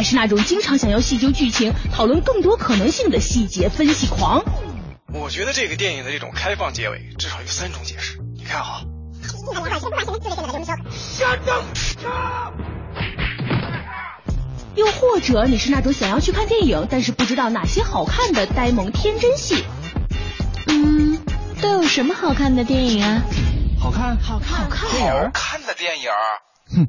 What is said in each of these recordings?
还是那种经常想要细究剧情、讨论更多可能性的细节分析狂，我觉得这个电影的这种开放结尾至少有三种解释，你看好。又或者你是那种想要去看电影，但是不知道哪些好看的呆萌天真戏。嗯，都有什么好看的电影啊？好看，好看，好看，好看的电影。哼，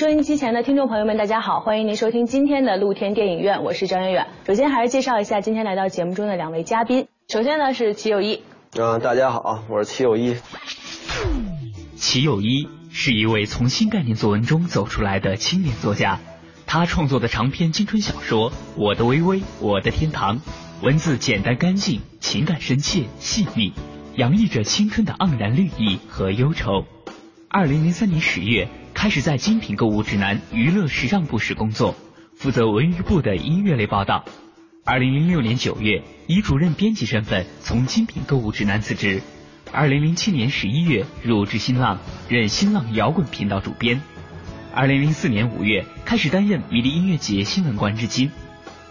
收音机前的听众朋友们，大家好，欢迎您收听今天的露天电影院，我是张远远。首先还是介绍一下今天来到节目中的两位嘉宾。首先呢是齐友一，嗯，大家好，我是齐友一。齐友一是一位从新概念作文中走出来的青年作家，他创作的长篇青春小说《我的微微我的天堂》，文字简单干净，情感深切细腻，洋溢着青春的盎然绿意和忧愁。二零零三年十月，开始在精品购物指南娱乐时尚部室工作，负责文娱部的音乐类报道。二零零六年九月，以主任编辑身份从精品购物指南辞职。二零零七年十一月入职新浪，任新浪摇滚频道主编。二零零四年五月开始担任迷笛音乐节新闻官，至今。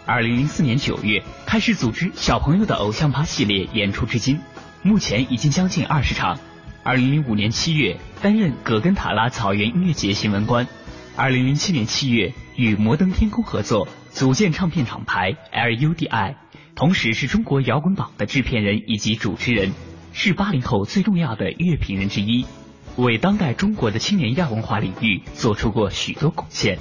二零零四年九月开始组织小朋友的偶像趴系列演出，至今，目前已经将近二十场。二零零五年七月担任葛根塔拉草原音乐节新闻官。二零零七年七月与摩登天空合作组建唱片厂牌 LUDI，同时是中国摇滚榜的制片人以及主持人。是八零后最重要的乐评人之一，为当代中国的青年亚文化领域做出过许多贡献。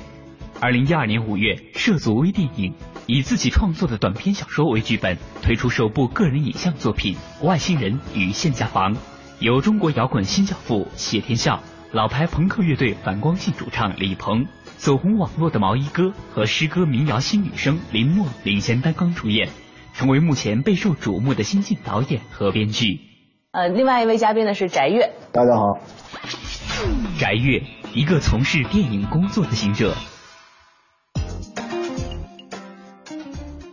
二零一二年五月涉足微电影，以自己创作的短篇小说为剧本，推出首部个人影像作品《外星人与限价房》，由中国摇滚新教父谢天笑、老牌朋克乐队反光镜主唱李鹏、走红网络的毛衣哥和诗歌民谣新女生林默领衔担纲出演，成为目前备受瞩目的新晋导演和编剧。呃，另外一位嘉宾呢是翟越，大家好。翟越，一个从事电影工作的行者。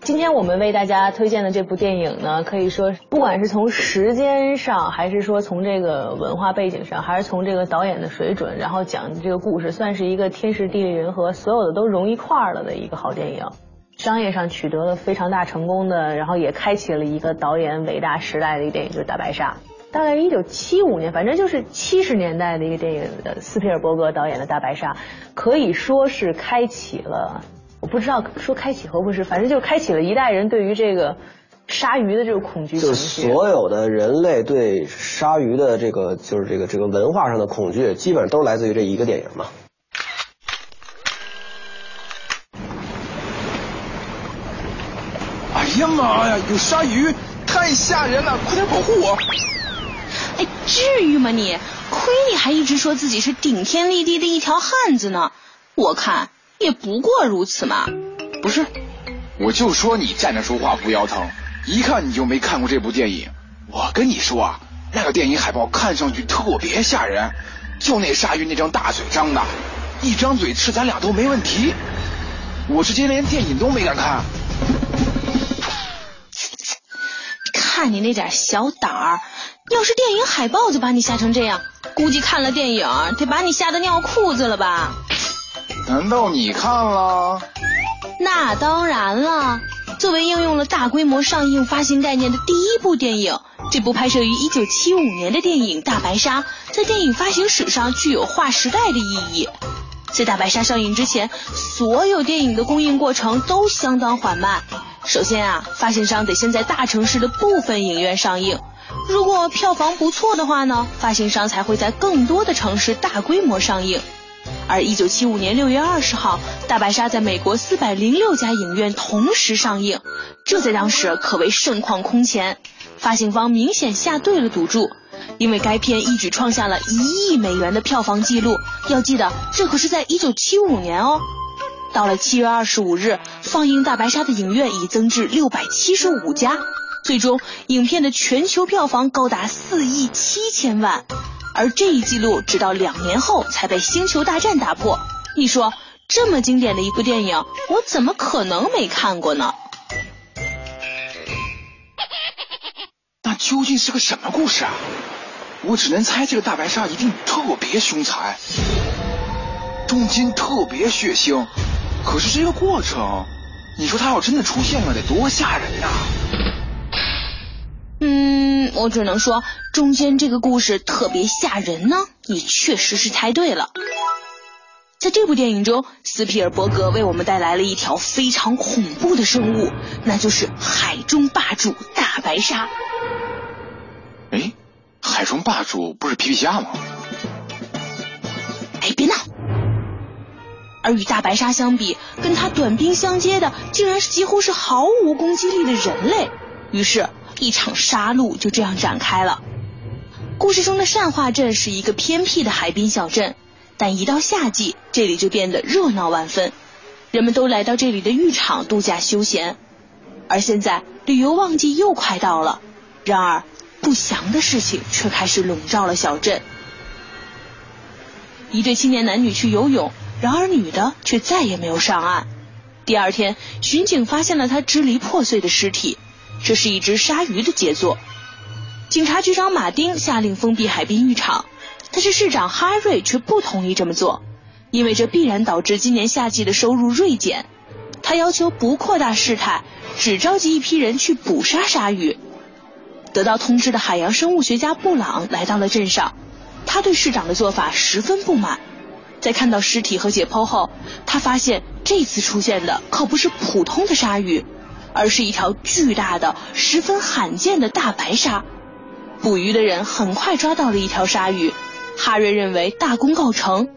今天我们为大家推荐的这部电影呢，可以说不管是从时间上，还是说从这个文化背景上，还是从这个导演的水准，然后讲这个故事，算是一个天时地利人和，所有的都融一块儿了的一个好电影。商业上取得了非常大成功的，然后也开启了一个导演伟大时代的一个电影，就是《大白鲨》。大概一九七五年，反正就是七十年代的一个电影，斯皮尔伯格导演的《大白鲨》，可以说是开启了，我不知道说开启和不是，反正就开启了一代人对于这个鲨鱼的这个恐惧。就所有的人类对鲨鱼的这个，就是这个这个文化上的恐惧，基本上都来自于这一个电影嘛。哎呀妈呀，有鲨鱼，太吓人了！快点保护我！哎，至于吗你？亏你还一直说自己是顶天立地的一条汉子呢，我看也不过如此嘛。不是，我就说你站着说话不腰疼，一看你就没看过这部电影。我跟你说啊，那个电影海报看上去特别吓人，就那鲨鱼那张大嘴张的，一张嘴吃咱俩都没问题。我直接连电影都没敢看。看你那点小胆儿，要是电影海报就把你吓成这样，估计看了电影得把你吓得尿裤子了吧？难道你看了？那当然了。作为应用了大规模上映发行概念的第一部电影，这部拍摄于一九七五年的电影《大白鲨》在电影发行史上具有划时代的意义。在《大白鲨》上映之前，所有电影的公映过程都相当缓慢。首先啊，发行商得先在大城市的部分影院上映，如果票房不错的话呢，发行商才会在更多的城市大规模上映。而一九七五年六月二十号，《大白鲨》在美国四百零六家影院同时上映，这在当时可谓盛况空前。发行方明显下对了赌注，因为该片一举创下了一亿美元的票房纪录。要记得，这可是在一九七五年哦。到了七月二十五日，放映《大白鲨》的影院已增至六百七十五家，最终影片的全球票房高达四亿七千万。而这一记录直到两年后才被《星球大战》打破。你说，这么经典的一部电影，我怎么可能没看过呢？那究竟是个什么故事啊？我只能猜这个大白鲨一定特别凶残，中间特别血腥。可是这个过程，你说它要真的出现了，得多吓人呐！嗯，我只能说中间这个故事特别吓人呢。你确实是猜对了。在这部电影中，斯皮尔伯格为我们带来了一条非常恐怖的生物，那就是海中霸主大白鲨。哎，海中霸主不是皮皮虾吗？哎，别闹！而与大白鲨相比，跟它短兵相接的，竟然是几乎是毫无攻击力的人类。于是，一场杀戮就这样展开了。故事中的善化镇是一个偏僻的海滨小镇，但一到夏季，这里就变得热闹万分，人们都来到这里的浴场度假休闲。而现在，旅游旺季又快到了，然而。不祥的事情却开始笼罩了小镇。一对青年男女去游泳，然而女的却再也没有上岸。第二天，巡警发现了他支离破碎的尸体，这是一只鲨鱼的杰作。警察局长马丁下令封闭海滨浴场，但是市长哈瑞却不同意这么做，因为这必然导致今年夏季的收入锐减。他要求不扩大事态，只召集一批人去捕杀鲨鱼。得到通知的海洋生物学家布朗来到了镇上，他对市长的做法十分不满。在看到尸体和解剖后，他发现这次出现的可不是普通的鲨鱼，而是一条巨大的、十分罕见的大白鲨。捕鱼的人很快抓到了一条鲨鱼，哈瑞认为大功告成。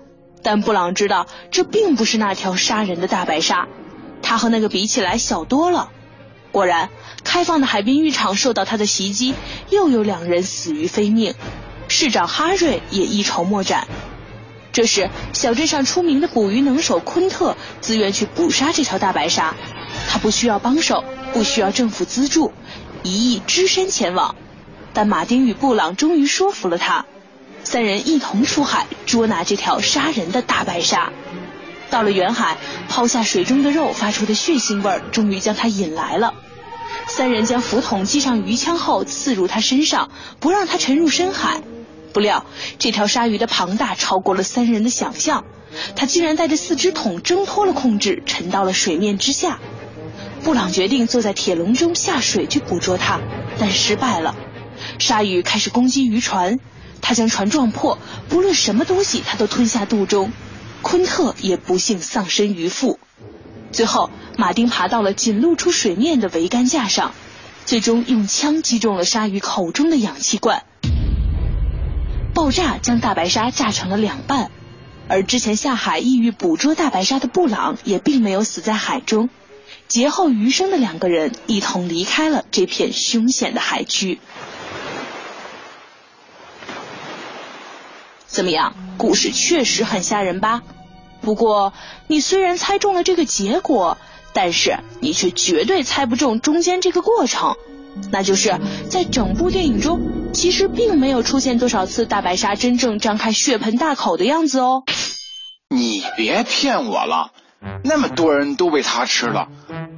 但布朗知道这并不是那条杀人的大白鲨，它和那个比起来小多了。果然，开放的海滨浴场受到他的袭击，又有两人死于非命。市长哈瑞也一筹莫展。这时，小镇上出名的捕鱼能手昆特自愿去捕杀这条大白鲨。他不需要帮手，不需要政府资助，一意只身前往。但马丁与布朗终于说服了他，三人一同出海捉拿这条杀人的大白鲨。到了远海，抛下水中的肉发出的血腥味儿，终于将他引来了。三人将浮筒系上鱼枪后，刺入他身上，不让他沉入深海。不料，这条鲨鱼的庞大超过了三人的想象，它竟然带着四只桶挣脱了控制，沉到了水面之下。布朗决定坐在铁笼中下水去捕捉它，但失败了。鲨鱼开始攻击渔船，它将船撞破，不论什么东西，它都吞下肚中。昆特也不幸丧身鱼腹。最后，马丁爬到了仅露出水面的桅杆架上，最终用枪击中了鲨鱼口中的氧气罐，爆炸将大白鲨炸成了两半。而之前下海意欲捕捉大白鲨的布朗也并没有死在海中，劫后余生的两个人一同离开了这片凶险的海区。怎么样？故事确实很吓人吧？不过你虽然猜中了这个结果，但是你却绝对猜不中中间这个过程。那就是在整部电影中，其实并没有出现多少次大白鲨真正张开血盆大口的样子哦。你别骗我了，那么多人都被它吃了，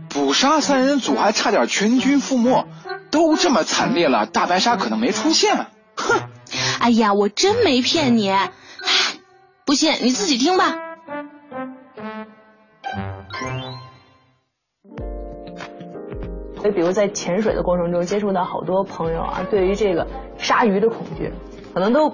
捕杀三人组还差点全军覆没，都这么惨烈了，大白鲨可能没出现。哼。哎呀，我真没骗你，不信你自己听吧。所以，比如在潜水的过程中接触到好多朋友啊，对于这个鲨鱼的恐惧，可能都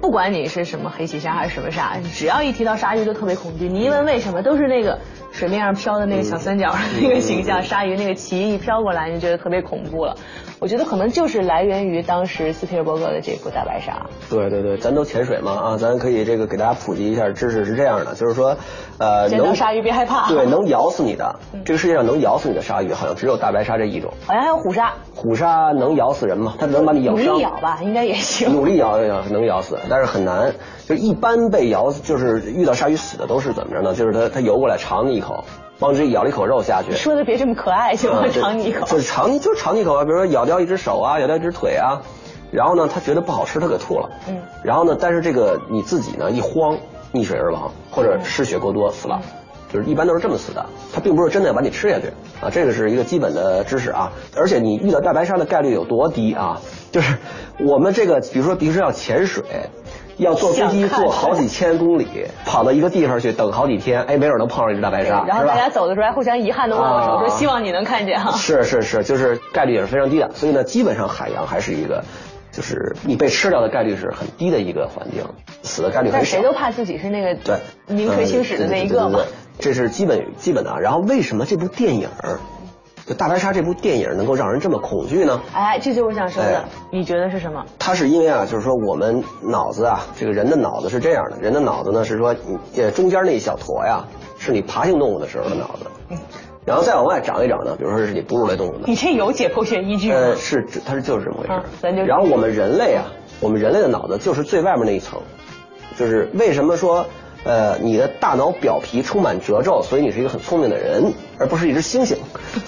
不管你是什么黑鳍鲨还是什么鲨，只要一提到鲨鱼都特别恐惧。你一问为什么，都是那个水面上飘的那个小三角那个形象，鲨鱼那个鳍一飘过来，你就觉得特别恐怖了。我觉得可能就是来源于当时斯皮尔伯格的这部《大白鲨》。对对对，咱都潜水嘛啊，咱可以这个给大家普及一下知识是这样的，就是说，呃，能鲨鱼别害怕。对，能咬死你的，这个世界上能咬死你的鲨鱼好像只有大白鲨这一种。好像还有虎鲨。虎鲨能咬死人吗？它能把你咬伤？努力咬吧，应该也行。努力咬咬能咬死，但是很难。就一般被咬，就是遇到鲨鱼死的都是怎么着呢？就是它它游过来尝你一口。帮自己咬了一口肉下去，说的别这么可爱行吗？尝你一口，就是尝，就是尝你一口啊。比如说咬掉一只手啊，咬掉一只腿啊，然后呢，他觉得不好吃，他给吐了。嗯，然后呢，但是这个你自己呢一慌，溺水而亡，或者失血过多死了，就是一般都是这么死的。他并不是真的要把你吃下去啊，这个是一个基本的知识啊。而且你遇到大白鲨的概率有多低啊？就是我们这个，比如说平时要潜水。要坐飞机坐好几千公里，跑到一个地方去等好几天，哎，没准能碰上一只大白鲨，然后大家走的时候还互相遗憾的握握手，说希望你能看见哈。是是是，就是概率也是非常低的，所以呢，基本上海洋还是一个，就是你被吃掉的概率是很低的一个环境，死的概率很小。谁都怕自己是那个对名垂青史的那一个嘛，这是基本基本的。然后为什么这部电影？就大白鲨这部电影能够让人这么恐惧呢？哎，这就是我想说的。你觉得是什么？它是因为啊，就是说我们脑子啊，这个人的脑子是这样的，人的脑子呢是说，呃，中间那一小坨呀，是你爬行动物的时候的脑子，嗯，然后再往外长一长呢，比如说是你哺乳类动物的。你这有解剖学依据吗？呃，是，它是就是这么回事。咱就。然后我们人类啊，我们人类的脑子就是最外面那一层，就是为什么说？呃，你的大脑表皮充满褶皱，所以你是一个很聪明的人，而不是一只猩猩，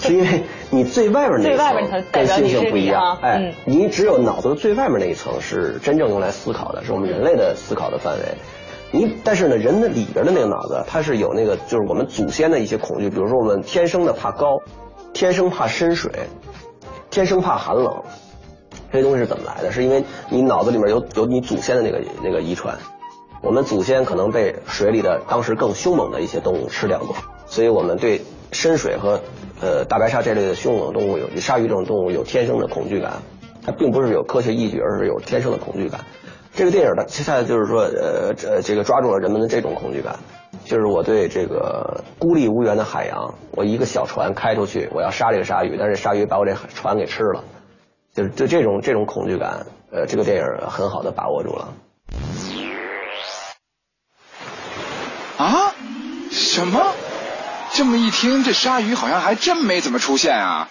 是因为你最外面那一层跟猩猩不一样。哎，你只有脑子的最外面那一层是真正用来思考的，是我们人类的思考的范围。你但是呢，人的里边的那个脑子，它是有那个就是我们祖先的一些恐惧，比如说我们天生的怕高，天生怕深水，天生怕寒冷。这些东西是怎么来的？是因为你脑子里面有有你祖先的那个那个遗传。我们祖先可能被水里的当时更凶猛的一些动物吃掉过，所以我们对深水和呃大白鲨这类的凶猛动物有鲨鱼这种动物有天生的恐惧感，它并不是有科学依据，而是有天生的恐惧感。这个电影呢，接下来就是说呃这这个抓住了人们的这种恐惧感，就是我对这个孤立无援的海洋，我一个小船开出去，我要杀这个鲨鱼，但是鲨鱼把我这船给吃了，就是对这种这种恐惧感，呃这个电影很好的把握住了。啊？什么？这么一听，这鲨鱼好像还真没怎么出现啊。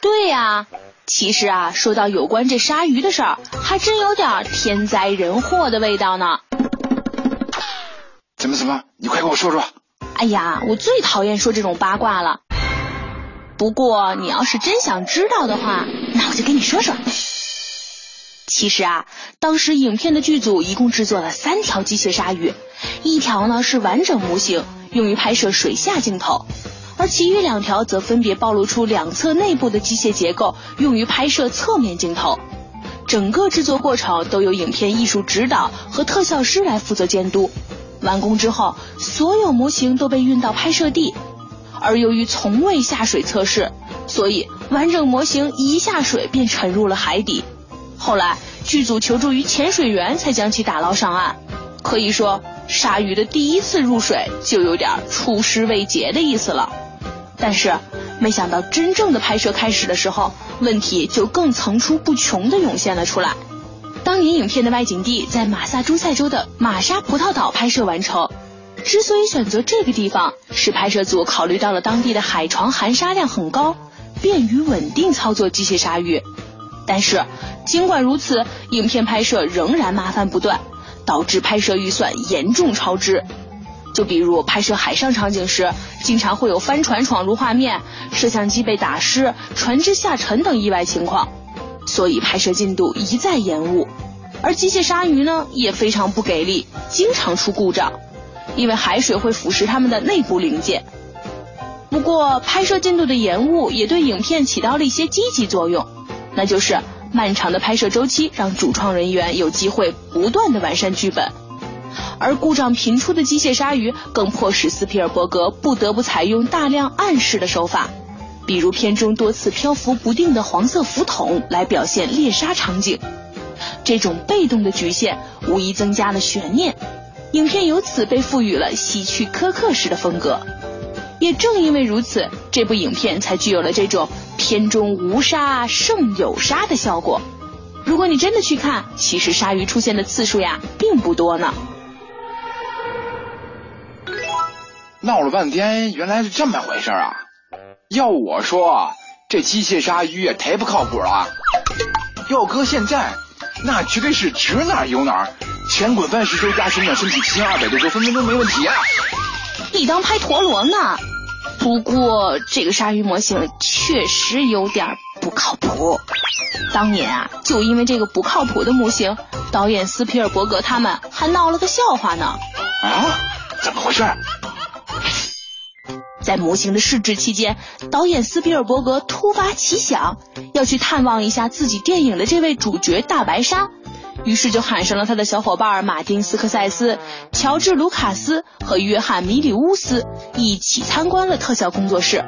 对呀，其实啊，说到有关这鲨鱼的事儿，还真有点天灾人祸的味道呢。怎么怎么？你快给我说说。哎呀，我最讨厌说这种八卦了。不过你要是真想知道的话，那我就跟你说说。其实啊，当时影片的剧组一共制作了三条机械鲨鱼，一条呢是完整模型，用于拍摄水下镜头，而其余两条则分别暴露出两侧内部的机械结构，用于拍摄侧面镜头。整个制作过程都由影片艺术指导和特效师来负责监督。完工之后，所有模型都被运到拍摄地，而由于从未下水测试，所以完整模型一下水便沉入了海底。后来剧组求助于潜水员，才将其打捞上岸。可以说，鲨鱼的第一次入水就有点出师未捷的意思了。但是，没想到真正的拍摄开始的时候，问题就更层出不穷的涌现了出来。当年影片的外景地在马萨诸塞州的玛莎葡萄岛拍摄完成。之所以选择这个地方，是拍摄组考虑到了当地的海床含沙量很高，便于稳定操作机械鲨鱼。但是，尽管如此，影片拍摄仍然麻烦不断，导致拍摄预算严重超支。就比如拍摄海上场景时，经常会有帆船闯入画面、摄像机被打湿、船只下沉等意外情况，所以拍摄进度一再延误。而机械鲨鱼呢，也非常不给力，经常出故障，因为海水会腐蚀它们的内部零件。不过，拍摄进度的延误也对影片起到了一些积极作用。那就是漫长的拍摄周期，让主创人员有机会不断的完善剧本，而故障频出的机械鲨鱼更迫使斯皮尔伯格不得不采用大量暗示的手法，比如片中多次漂浮不定的黄色浮筒来表现猎杀场景。这种被动的局限无疑增加了悬念，影片由此被赋予了希区柯克式的风格。也正因为如此，这部影片才具有了这种片中无杀胜有杀的效果。如果你真的去看，其实鲨鱼出现的次数呀并不多呢。闹了半天，原来是这么回事啊！要我说，这机械鲨鱼也忒不靠谱了。要搁现在，那绝对是指哪儿有哪儿，前滚翻十周加生长身体七千二百多周，分分钟没问题啊！你当拍陀螺呢？不过这个鲨鱼模型确实有点不靠谱。当年啊，就因为这个不靠谱的模型，导演斯皮尔伯格他们还闹了个笑话呢。啊？怎么回事？在模型的试制期间，导演斯皮尔伯格突发奇想，要去探望一下自己电影的这位主角大白鲨，于是就喊上了他的小伙伴马丁斯科塞斯、乔治卢卡斯和约翰米里乌斯一起参观了特效工作室。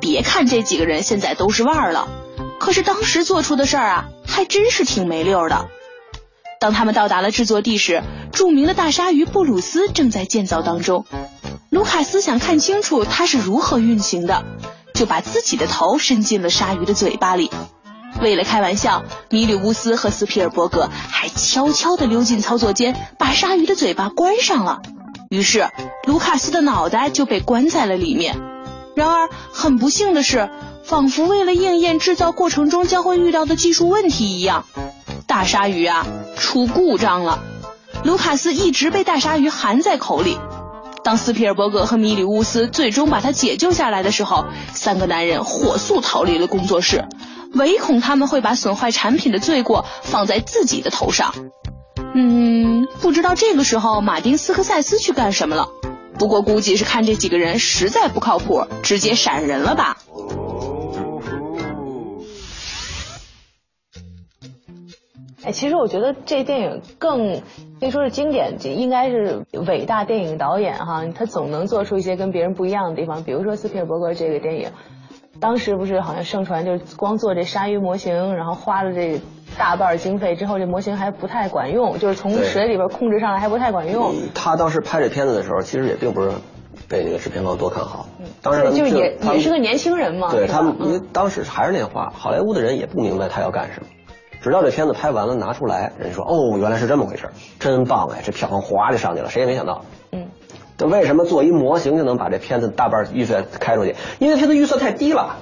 别看这几个人现在都是腕儿了，可是当时做出的事儿啊，还真是挺没溜的。当他们到达了制作地时，著名的大鲨鱼布鲁斯正在建造当中。卢卡斯想看清楚它是如何运行的，就把自己的头伸进了鲨鱼的嘴巴里。为了开玩笑，米里乌斯和斯皮尔伯格还悄悄地溜进操作间，把鲨鱼的嘴巴关上了。于是，卢卡斯的脑袋就被关在了里面。然而，很不幸的是，仿佛为了应验制造过程中将会遇到的技术问题一样，大鲨鱼啊出故障了。卢卡斯一直被大鲨鱼含在口里。当斯皮尔伯格和米里乌斯最终把他解救下来的时候，三个男人火速逃离了工作室，唯恐他们会把损坏产品的罪过放在自己的头上。嗯，不知道这个时候马丁斯科塞斯去干什么了？不过估计是看这几个人实在不靠谱，直接闪人了吧。哎，其实我觉得这电影更可以说是经典，应该是伟大电影导演哈，他总能做出一些跟别人不一样的地方。比如说斯皮尔伯格这个电影，当时不是好像盛传就是光做这鲨鱼模型，然后花了这大半经费之后，这模型还不太管用，就是从水里边控制上来还不太管用。他当时拍这片子的时候，其实也并不是被那个制片方多看好。当时就也也是个年轻人嘛。对他们，因为当时还是那话，好莱坞的人也不明白他要干什么。直到这片子拍完了拿出来，人家说哦，原来是这么回事，真棒哎，这票房哗就上去了，谁也没想到。嗯，这为什么做一模型就能把这片子大半预算开出去？因为它的预算太低了，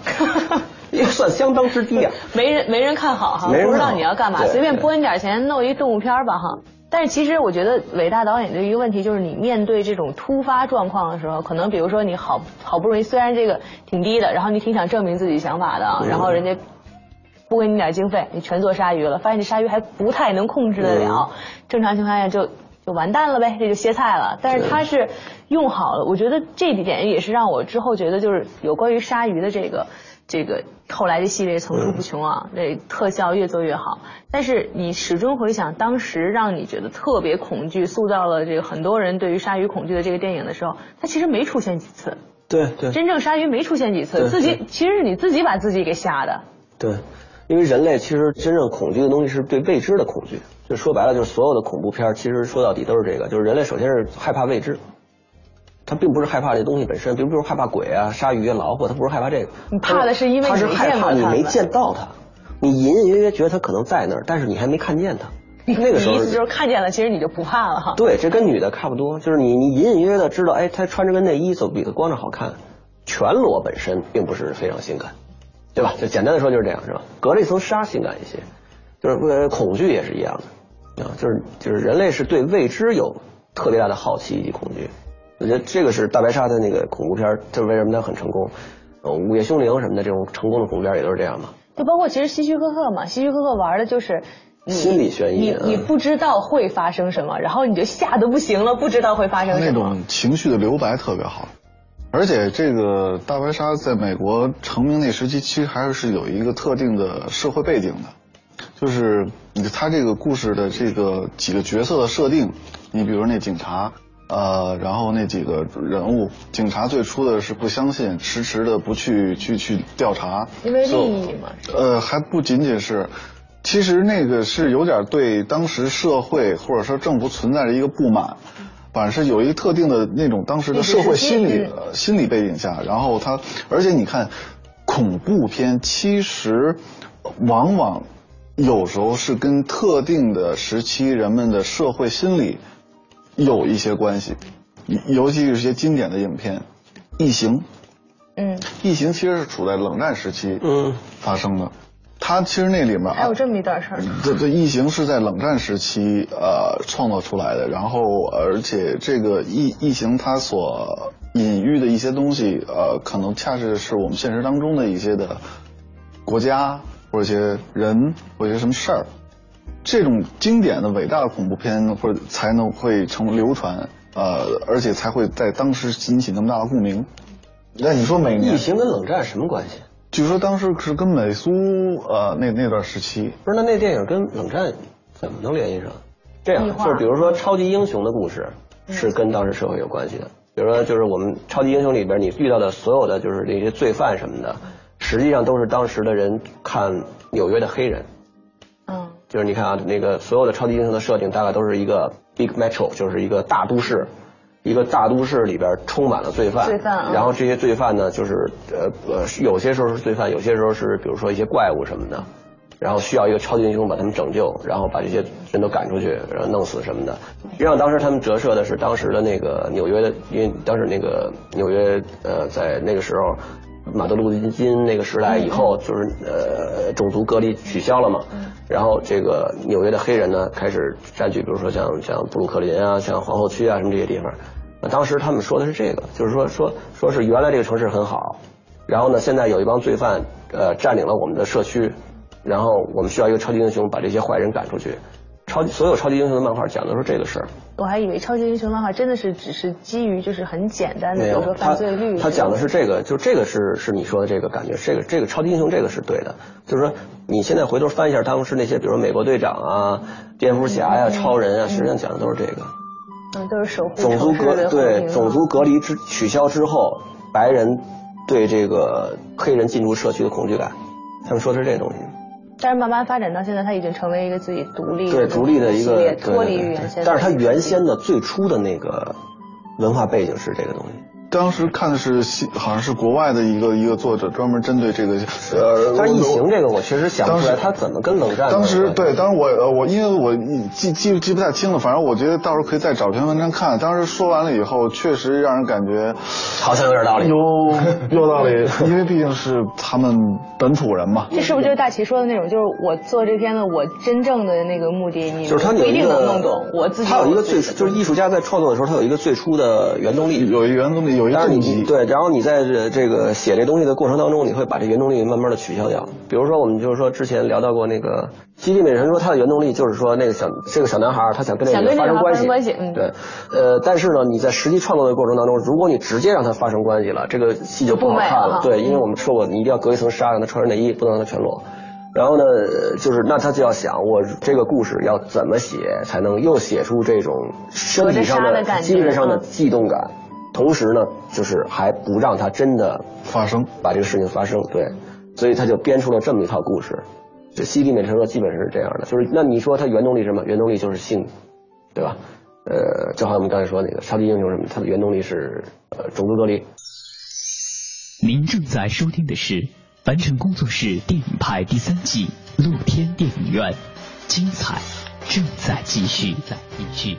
预算相当之低啊。没人没人看好哈，不知道你要干嘛，随便拨你点钱弄一动物片吧哈。但是其实我觉得伟大导演的一个问题就是你面对这种突发状况的时候，可能比如说你好好不容易虽然这个挺低的，然后你挺想证明自己想法的，然后人家。不给你点经费，你全做鲨鱼了，发现这鲨鱼还不太能控制得了，正常情况下就就完蛋了呗，这就歇菜了。但是他是用好了，我觉得这一点也是让我之后觉得就是有关于鲨鱼的这个这个后来的系列层出不穷啊，这特效越做越好。但是你始终回想当时让你觉得特别恐惧，塑造了这个很多人对于鲨鱼恐惧的这个电影的时候，它其实没出现几次。对对，真正鲨鱼没出现几次，自己其实是你自己把自己给吓的。对。因为人类其实真正恐惧的东西是对未知的恐惧，就说白了就是所有的恐怖片其实说到底都是这个，就是人类首先是害怕未知，他并不是害怕这东西本身，比如比如害怕鬼啊、鲨鱼啊、老虎，他不是害怕这个，你怕的是因为他是害怕你没见到他，你隐隐约约觉得他可能在那儿，但是你还没看见他，那个时候意思就是看见了，其实你就不怕了哈。对，这跟女的差不多，就是你你隐隐约约的知道，哎，她穿着个内衣总比她光着好看，全裸本身并不是非常性感。对吧？就简单的说就是这样，是吧？隔了一层纱，性感一些，就是恐惧也是一样的啊，就是就是人类是对未知有特别大的好奇以及恐惧。我觉得这个是大白鲨的那个恐怖片，就是为什么它很成功。呃，午夜凶铃什么的这种成功的恐怖片也都是这样嘛。就包括其实希区柯克嘛，希区柯克玩的就是心理悬疑，你你不知道会发生什么，然后你就吓得不行了，不知道会发生什么。那种情绪的留白特别好。而且这个大白鲨在美国成名那时期，其实还是有一个特定的社会背景的，就是你他这个故事的这个几个角色的设定，你比如那警察，呃，然后那几个人物，警察最初的是不相信，迟迟的不去去去调查，因为利益嘛。呃，还不仅仅是，其实那个是有点对当时社会或者说政府存在着一个不满，反正是有一个特定的那种当时的社会心理、呃、心理背景下，然后他，而且你看，恐怖片其实往往有时候是跟特定的时期人们的社会心理。有一些关系，尤其是一些经典的影片，《异形》。嗯，《异形》其实是处在冷战时期嗯发生的，它其实那里面还有这么一段事儿。这这《异形》是在冷战时期呃创造出来的，然后而且这个异异形它所隐喻的一些东西，呃，可能恰是是我们现实当中的一些的国家或者一些人或者一些什么事儿。这种经典的伟大的恐怖片，或者才能会成流传，呃，而且才会在当时引起那么大的共鸣。那你说每年异形跟冷战什么关系？据说当时是跟美苏呃那那段时期，不是那那电影跟冷战怎么能联系上？这样就是比如说超级英雄的故事是跟当时社会有关系的，比如说就是我们超级英雄里边你遇到的所有的就是那些罪犯什么的，实际上都是当时的人看纽约的黑人。嗯，就是你看啊，那个所有的超级英雄的设定大概都是一个 big metro，就是一个大都市，一个大都市里边充满了罪犯，罪犯、嗯，然后这些罪犯呢，就是呃呃，有些时候是罪犯，有些时候是比如说一些怪物什么的，然后需要一个超级英雄把他们拯救，然后把这些人都赶出去，然后弄死什么的。实际上当时他们折射的是当时的那个纽约的，因为当时那个纽约呃在那个时候。马德路金那个时代以后，就是呃种族隔离取消了嘛，然后这个纽约的黑人呢开始占据，比如说像像布鲁克林啊、像皇后区啊什么这些地方。那当时他们说的是这个，就是说说说是原来这个城市很好，然后呢现在有一帮罪犯呃占领了我们的社区，然后我们需要一个超级英雄把这些坏人赶出去。超级所有超级英雄的漫画讲的是这个事儿。我还以为超级英雄漫画真的是只是基于就是很简单的，比如说犯罪率。他讲的是这个，就这个是是你说的这个感觉，这个这个超级英雄这个是对的，就是说你现在回头翻一下当时那些，比如说美国队长啊、蝙蝠侠呀、嗯、超人啊，实际上讲的都是这个。嗯，都是守护种族隔对种族隔离之取消之后，白人对这个黑人进入社区的恐惧感，他们说的是这东西。但是慢慢发展到现在，它已经成为一个自己独立对独立的一个脱离于原先。但是它原先的最初的那个文化背景是这个东西。当时看的是好像是国外的一个一个作者专门针对这个呃，但是异形这个我确实想不出来，他怎么跟冷战？当时对，当时我呃我因为我记记记不太清了，反正我觉得到时候可以再找篇文章看。当时说完了以后，确实让人感觉好像有点道理，有 有道理，因为毕竟是他们本土人嘛。这是不是就是大齐说的那种？就是我做这片子，我真正的那个目的，你就是他不一定能弄懂。我自己他有一个最就是艺术家在创作的时候，他有一个最初的原动力，有一原动力。有一动机，对，然后你在这这个写这东西的过程当中，你会把这原动力慢慢的取消掉。比如说，我们就是说之前聊到过那个《基地美人》，说他的原动力就是说那个小这个小男孩他想跟那个人发生关系，关系嗯、对，呃，但是呢，你在实际创作的过程当中，如果你直接让他发生关系了，这个戏就不好看了。对，因为我们说过，你一定要隔一层纱，让他穿上内衣，不能让他全裸。然后呢，就是那他就要想，我这个故事要怎么写，才能又写出这种身体上的、精神上的悸动感。同时呢，就是还不让它真的发生，把这个事情发生，对，所以他就编出了这么一套故事。这《西地美承诺》基本上是这样的，就是那你说它原动力是什么？原动力就是性，对吧？呃，就好像我们刚才说那个超级英雄什么，它的原动力是呃种族隔离。您正在收听的是凡尘工作室电影派第三季露天电影院，精彩正在继续，在继续。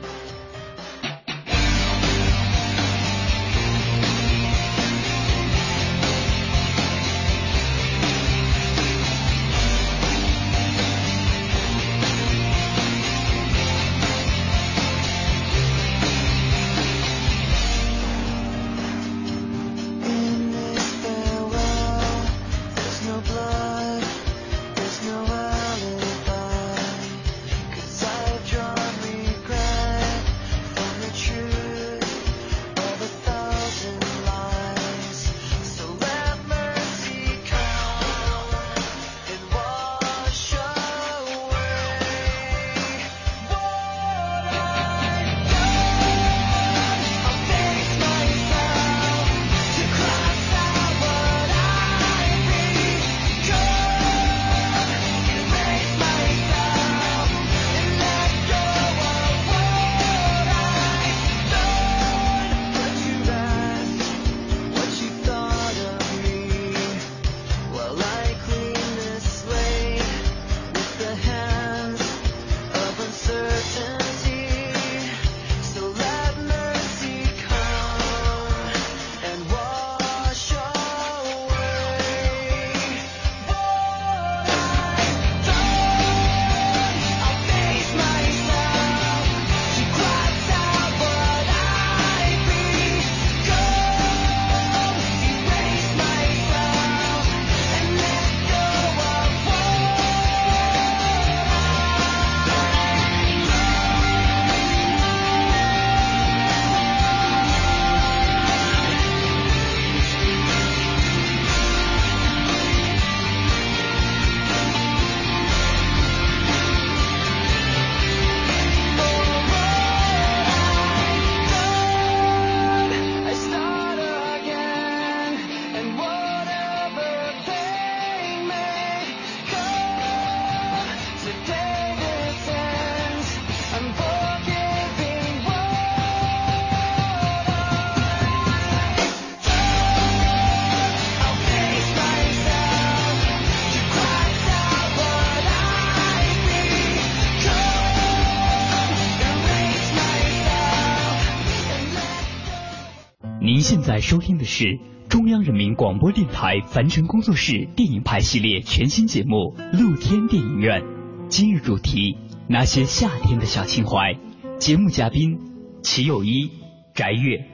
现在收听的是中央人民广播电台凡尘工作室电影派系列全新节目《露天电影院》，今日主题：那些夏天的小情怀。节目嘉宾：齐友一、翟月。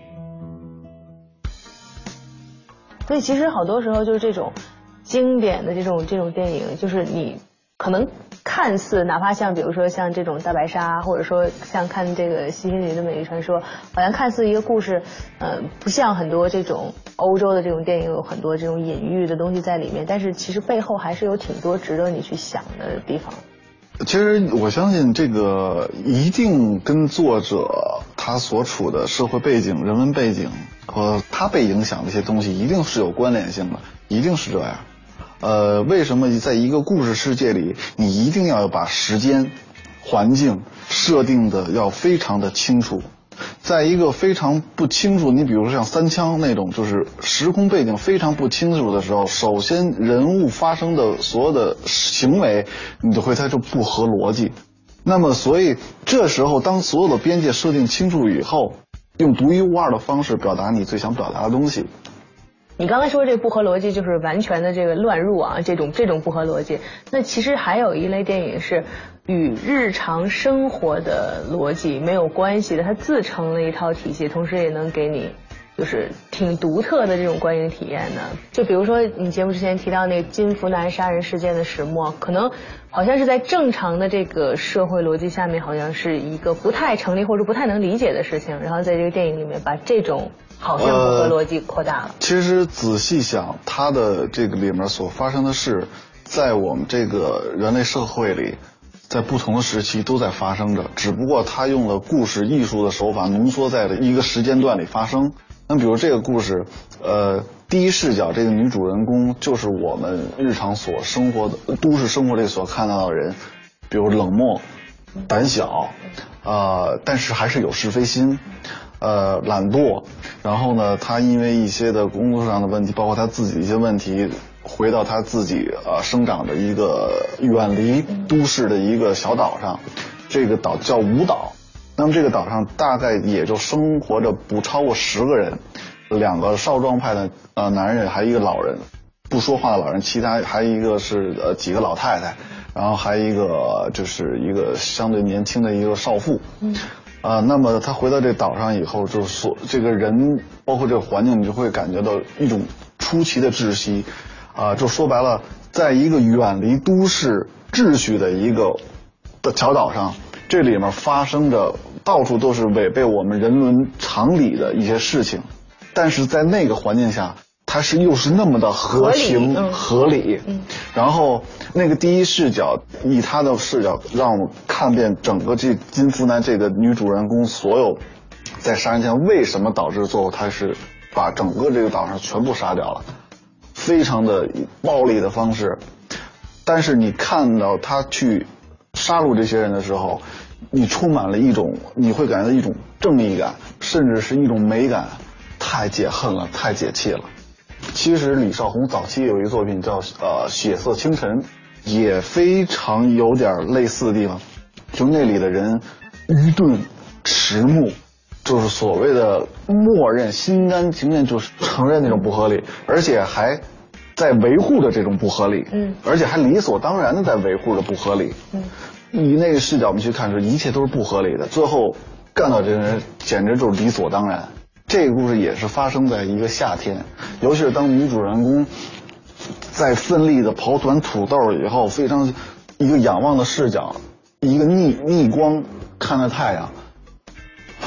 所以其实好多时候就是这种经典的这种这种电影，就是你可能看似哪怕像比如说像这种大白鲨，或者说像看这个西西里的美丽传说，好像看似一个故事，呃，不像很多这种欧洲的这种电影有很多这种隐喻的东西在里面，但是其实背后还是有挺多值得你去想的地方。其实我相信这个一定跟作者他所处的社会背景、人文背景和他被影响的一些东西一定是有关联性的，一定是这样。呃，为什么在一个故事世界里，你一定要把时间、环境设定的要非常的清楚？在一个非常不清楚，你比如说像三枪那种，就是时空背景非常不清楚的时候，首先人物发生的所有的行为，你就会猜出不合逻辑。那么，所以这时候当所有的边界设定清楚以后，用独一无二的方式表达你最想表达的东西。你刚才说这不合逻辑，就是完全的这个乱入啊，这种这种不合逻辑。那其实还有一类电影是与日常生活的逻辑没有关系的，它自成了一套体系，同时也能给你就是挺独特的这种观影体验的。就比如说你节目之前提到那个金福南杀人事件的始末，可能好像是在正常的这个社会逻辑下面，好像是一个不太成立或者不太能理解的事情，然后在这个电影里面把这种。好像不合逻辑扩大了。其实仔细想，它的这个里面所发生的事，在我们这个人类社会里，在不同的时期都在发生着，只不过他用了故事艺术的手法浓缩在了一个时间段里发生。那比如这个故事，呃，第一视角这个女主人公就是我们日常所生活的都市生活里所看到的人，比如冷漠、胆小，呃，但是还是有是非心。呃，懒惰，然后呢，她因为一些的工作上的问题，包括她自己一些问题，回到她自己呃生长的一个远离都市的一个小岛上，这个岛叫舞岛。那么这个岛上大概也就生活着不超过十个人，两个少壮派的呃男人，还一个老人，不说话的老人，其他还一个是呃几个老太太，然后还一个就是一个相对年轻的一个少妇。嗯。啊，那么他回到这岛上以后，就所这个人，包括这个环境，你就会感觉到一种出奇的窒息。啊，就说白了，在一个远离都市秩序的一个的小岛上，这里面发生着到处都是违背我们人伦常理的一些事情，但是在那个环境下。它是又是那么的合情合理，嗯。然后那个第一视角以他的视角让我看遍整个这金福南这个女主人公所有在杀人前为什么导致最后他是把整个这个岛上全部杀掉了，非常的暴力的方式，但是你看到他去杀戮这些人的时候，你充满了一种你会感觉到一种正义感，甚至是一种美感，太解恨了，太解气了。其实李少红早期有一个作品叫呃《血色清晨》，也非常有点类似的地方，就那里的人愚钝、迟暮，就是所谓的默认、心甘情愿就是承认那种不合理，而且还在维护着这种不合理，嗯，而且还理所当然的在维护着不合理，嗯，以那个视角我们去看，是一切都是不合理的，最后干到这个人简直就是理所当然。这个故事也是发生在一个夏天，尤其是当女主人公在奋力的刨团土豆以后，非常一个仰望的视角，一个逆逆光看着太阳，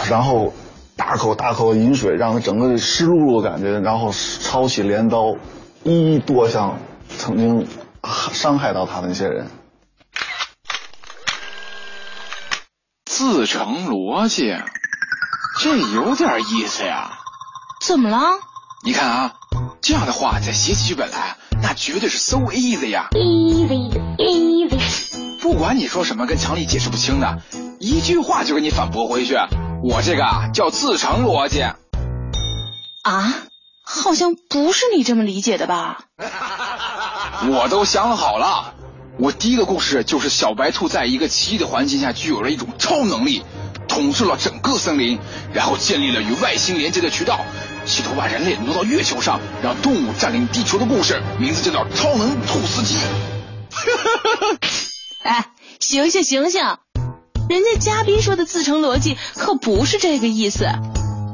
然后大口大口饮水，让他整个湿漉漉的感觉，然后抄起镰刀，一一剁向曾经伤害到他的那些人，自成逻辑。这有点意思呀，怎么了？你看啊，这样的话在写起剧本来，那绝对是 so easy 呀。easy easy。不管你说什么跟常理解释不清的，一句话就给你反驳回去。我这个啊叫自成逻辑。啊？好像不是你这么理解的吧？我都想好了，我第一个故事就是小白兔在一个奇异的环境下具有了一种超能力。统治了整个森林，然后建立了与外星连接的渠道，企图把人类挪到月球上，让动物占领地球的故事，名字就叫《超能吐司机》。哎，醒醒醒醒！人家嘉宾说的自成逻辑可不是这个意思。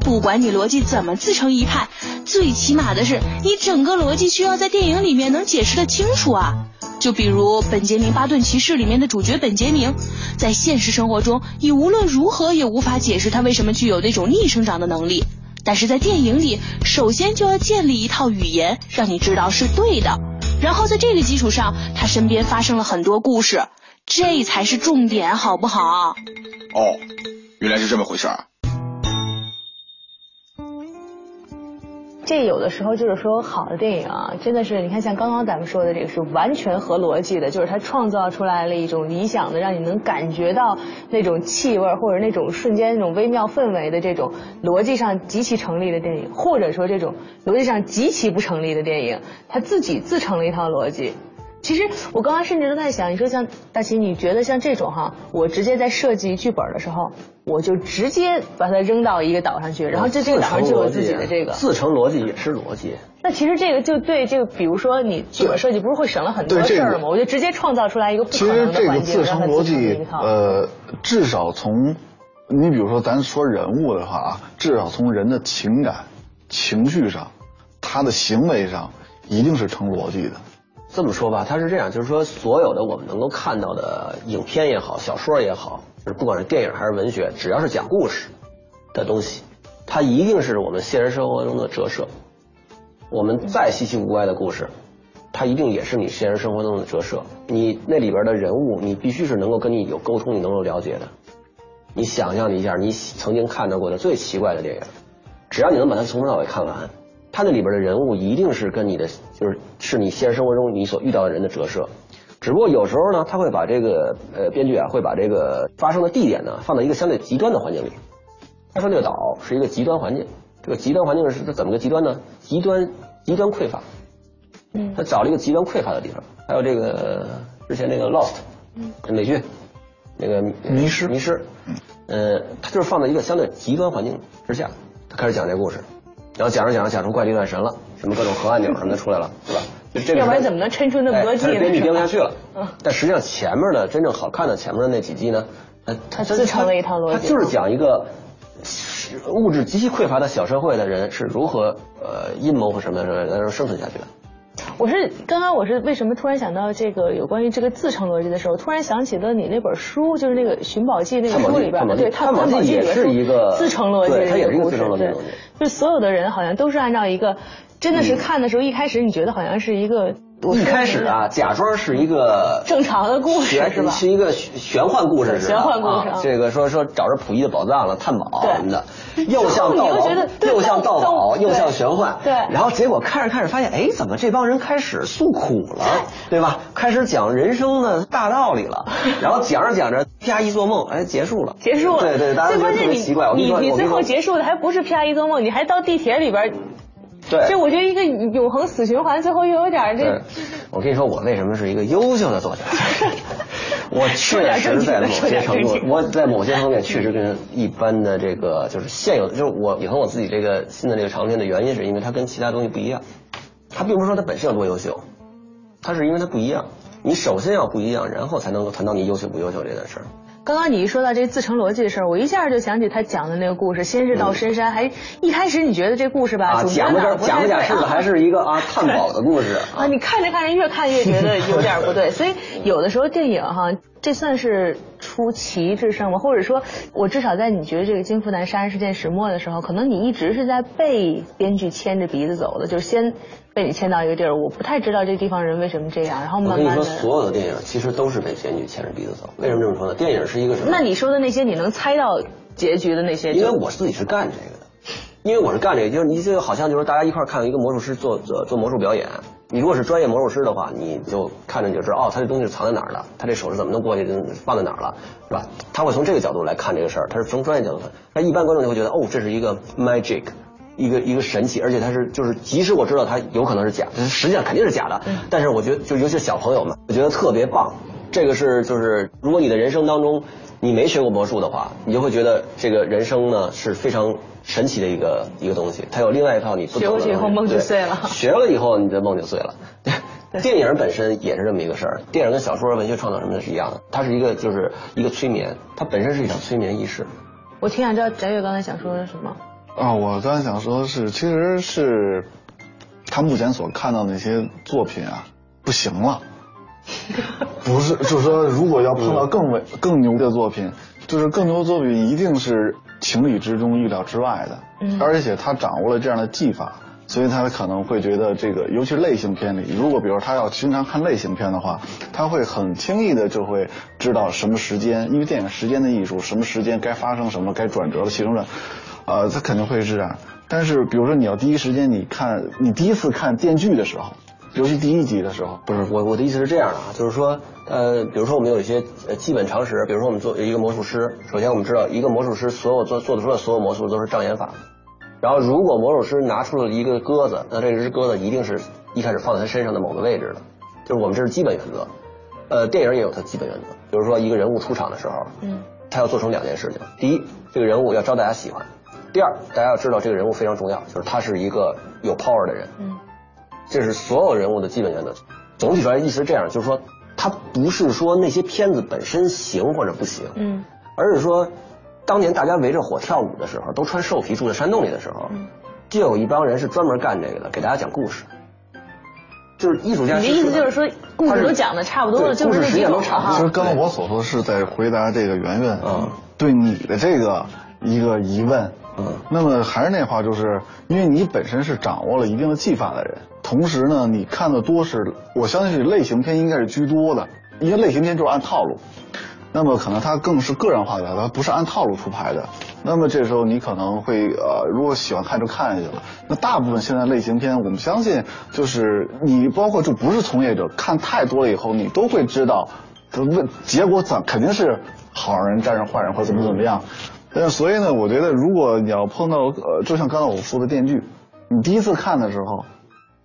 不管你逻辑怎么自成一派，最起码的是你整个逻辑需要在电影里面能解释的清楚啊。就比如《本杰明巴顿骑士》里面的主角本杰明，在现实生活中，你无论如何也无法解释他为什么具有那种逆生长的能力。但是在电影里，首先就要建立一套语言，让你知道是对的，然后在这个基础上，他身边发生了很多故事，这才是重点，好不好？哦，原来是这么回事儿。这有的时候就是说，好的电影啊，真的是你看，像刚刚咱们说的这个是完全合逻辑的，就是它创造出来了一种理想的，让你能感觉到那种气味或者那种瞬间那种微妙氛围的这种逻辑上极其成立的电影，或者说这种逻辑上极其不成立的电影，它自己自成了一套逻辑。其实我刚刚甚至都在想，你说像大齐，你觉得像这种哈，我直接在设计剧本的时候，我就直接把它扔到一个岛上去，然后这这个岛上就有自己的这个自成逻辑也是逻辑。那其实这个就对这个，比如说你剧本设计不是会省了很多事儿吗？我就直接创造出来一个不可能的环境，让它自成逻辑。呃，至少从你比如说咱说人物的话啊，至少从人的情感、情绪上，他的行为上一定是成逻辑的。这么说吧，它是这样，就是说，所有的我们能够看到的影片也好，小说也好，就是不管是电影还是文学，只要是讲故事的东西，它一定是我们现实生活中的折射。我们再稀奇古怪的故事，它一定也是你现实生活中的折射。你那里边的人物，你必须是能够跟你有沟通，你能够了解的。你想象一下，你曾经看到过的最奇怪的电影，只要你能把它从头到尾看完。他那里边的人物一定是跟你的，就是是你现实生活中你所遇到的人的折射，只不过有时候呢，他会把这个呃编剧啊会把这个发生的地点呢放在一个相对极端的环境里。他说这个岛是一个极端环境，这个极端环境是怎么个极端呢？极端极端匮乏。嗯。他找了一个极端匮乏的地方，还有这个之前那个 Lost，美剧，那个迷失迷失，呃，他就是放在一个相对极端环境之下，他开始讲这个故事。然后讲着讲着讲成怪力乱神了，什么各种核按钮什么的出来了，是吧？就这个。要不然怎么能抻出那么多季呢？编剧编不下去了。嗯。但实际上前面的真正好看的前面的那几季呢，呃它自成了一套逻辑。它就是讲一个物质极其匮乏的小社会的人是如何呃阴谋和什么什么然后生存下去的。我是刚刚我是为什么突然想到这个有关于这个自成逻辑的时候，突然想起了你那本书，就是那个《寻宝记》那个书里边，对，探宝记也是一个自成逻辑的一个故事，对，就所有的人好像都是按照一个，真的是看的时候一开始你觉得好像是一个。一开始啊，假装是一个正常的故事，是吧？是一个玄幻故事，玄幻故事。这个说说找着溥仪的宝藏了，探宝什么的，又像盗宝，又像盗宝，又像玄幻。对。然后结果看着看着发现，哎，怎么这帮人开始诉苦了，对吧？开始讲人生的大道理了。然后讲着讲着，啪一做梦，哎，结束了。结束了。对对，大家觉得特别奇怪。你你最后结束的还不是啪一做梦，你还到地铁里边。对，就我觉得一个永恒死循环，最后又有点这。我跟你说，我为什么是一个优秀的作家？我确实在某些程度，我在某些方面确实跟一般的这个就是现有的，就是我以后我自己这个新的这个长篇的原因，是因为它跟其他东西不一样。它并不是说它本身有多优秀，它是因为它不一样。你首先要不一样，然后才能够谈到你优秀不优秀这件事儿。刚刚你一说到这自成逻辑的事儿，我一下就想起他讲的那个故事。先是到深山，还一开始你觉得这故事吧，讲不讲不讲是的，还是一个啊探宝的故事 啊。你看着看着越看越觉得有点不对，所以有的时候电影哈，这算是出奇制胜吗？或者说，我至少在你觉得这个金福南杀人事件始末的时候，可能你一直是在被编剧牵着鼻子走的，就是先。被你牵到一个地儿，我不太知道这地方人为什么这样，然后慢慢的。我跟你说，所有的电影其实都是被编剧牵着鼻子走。为什么这么说呢？电影是一个什么？那你说的那些，你能猜到结局的那些？因为我自己是干这个的，因为我是干这个，就是你就好像就是大家一块看一个魔术师做做做魔术表演。你如果是专业魔术师的话，你就看着你就知道，哦，他这东西藏在哪儿了，他这手是怎么能过去，放在哪儿了，是吧？他会从这个角度来看这个事儿，他是从专业角度看。那一般观众就会觉得，哦，这是一个 magic。一个一个神器，而且它是就是，即使我知道它有可能是假，实际上肯定是假的。但是我觉得，就尤其是小朋友们，我觉得特别棒。这个是就是，如果你的人生当中，你没学过魔术的话，你就会觉得这个人生呢是非常神奇的一个一个东西，它有另外一套你。学过去以后梦就碎了。学了以后你的梦就碎了。电影本身也是这么一个事儿，电影跟小说、文学创作什么的是一样的，它是一个就是一个催眠，它本身是一场催眠仪式。我挺想知道翟月刚才想说的是什么。啊，我刚才想说的是，其实是他目前所看到那些作品啊，不行了。不是，就是说，如果要碰到更伟、更牛的作品，就是更牛的作品一定是情理之中、预料之外的，嗯而且他掌握了这样的技法，所以他可能会觉得这个，尤其是类型片里，如果比如他要经常看类型片的话，他会很轻易的就会知道什么时间，因为电影时间的艺术，什么时间该发生什么，该转折了起承转，呃，他肯定会是这样。但是比如说你要第一时间你看，你第一次看电锯的时候。尤其第一集的时候，不是我我的意思是这样的啊，就是说，呃，比如说我们有一些呃基本常识，比如说我们做一个魔术师，首先我们知道一个魔术师所有做做得出的所有魔术都是障眼法，然后如果魔术师拿出了一个鸽子，那这只鸽子一定是一开始放在他身上的某个位置的，就是我们这是基本原则。呃，电影也有它基本原则，比如说一个人物出场的时候，嗯，他要做成两件事情，第一，这个人物要招大家喜欢；第二，大家要知道这个人物非常重要，就是他是一个有 power 的人，嗯。这是所有人物的基本原则。总体说来，意思是这样，就是说，他不是说那些片子本身行或者不行，嗯，而是说，当年大家围着火跳舞的时候，都穿兽皮住在山洞里的时候，嗯，就有一帮人是专门干这个的，给大家讲故事。就是艺术家，你的意思就是说，故事都讲的差不多了，就是这几种哈。其实刚才我所说是在回答这个圆圆嗯对你的这个一个疑问。嗯，那么还是那话，就是因为你本身是掌握了一定的技法的人，同时呢，你看的多是，我相信是类型片应该是居多的，因为类型片就是按套路，那么可能它更是个人化的，它不是按套路出牌的。那么这时候你可能会呃，如果喜欢看就看下去了。那大部分现在类型片，我们相信就是你包括就不是从业者看太多了以后，你都会知道，问结果怎肯定是好人战胜坏人或怎么怎么样。呃，所以呢，我觉得如果你要碰到呃，就像刚才我说的电锯，你第一次看的时候，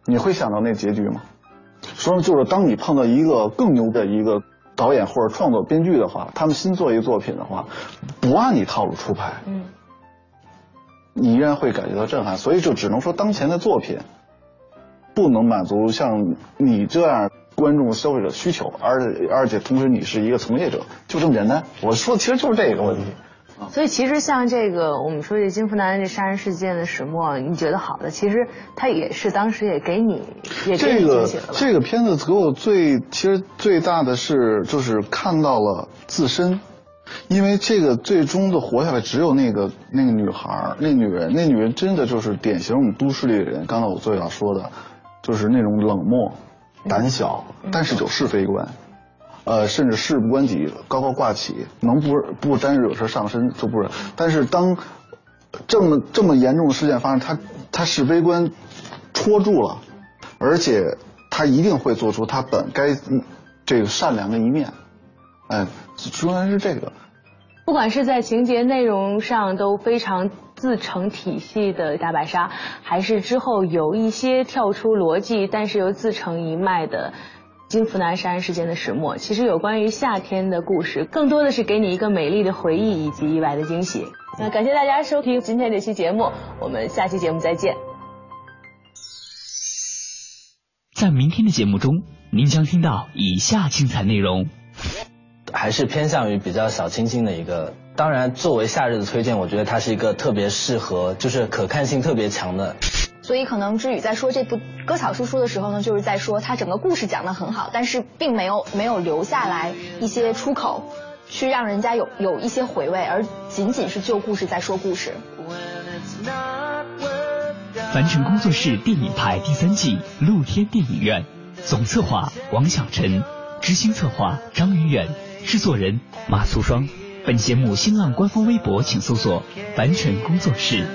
你会想到那结局吗？说就是当你碰到一个更牛的一个导演或者创作编剧的话，他们新做一个作品的话，不按你套路出牌，嗯，你依然会感觉到震撼。所以就只能说当前的作品不能满足像你这样观众消费者需求，而且而且同时你是一个从业者，就这么简单。我说的其实就是这个问题。所以其实像这个我们说这金福南这杀人事件的始末，你觉得好的，其实他也是当时也给你这个你惊喜了吧？这个片子给我最其实最大的是就是看到了自身，因为这个最终的活下来只有那个那个女孩儿，那女人，那女人真的就是典型我们都市里的人。刚才我最要说的，就是那种冷漠、胆小，但是有是非观。呃，甚至事不关己，高高挂起，能不不沾惹事上身就不是。但是当这么这么严重的事件发生，他他是悲观戳住了，而且他一定会做出他本该这个善良的一面。哎，主要是这个。不管是在情节内容上都非常自成体系的大白鲨，还是之后有一些跳出逻辑但是又自成一脉的。金福南杀人事件的始末，其实有关于夏天的故事，更多的是给你一个美丽的回忆以及意外的惊喜。那感谢大家收听今天这期节目，我们下期节目再见。在明天的节目中，您将听到以下精彩内容。还是偏向于比较小清新的一个，当然作为夏日的推荐，我觉得它是一个特别适合，就是可看性特别强的。所以可能知宇在说这部《割草叔叔》的时候呢，就是在说他整个故事讲得很好，但是并没有没有留下来一些出口，去让人家有有一些回味，而仅仅是就故事在说故事。凡尘工作室电影派第三季露天电影院总策划王小晨，执行策划张远远，制作人马素双。本节目新浪官方微博请搜索“凡尘工作室”。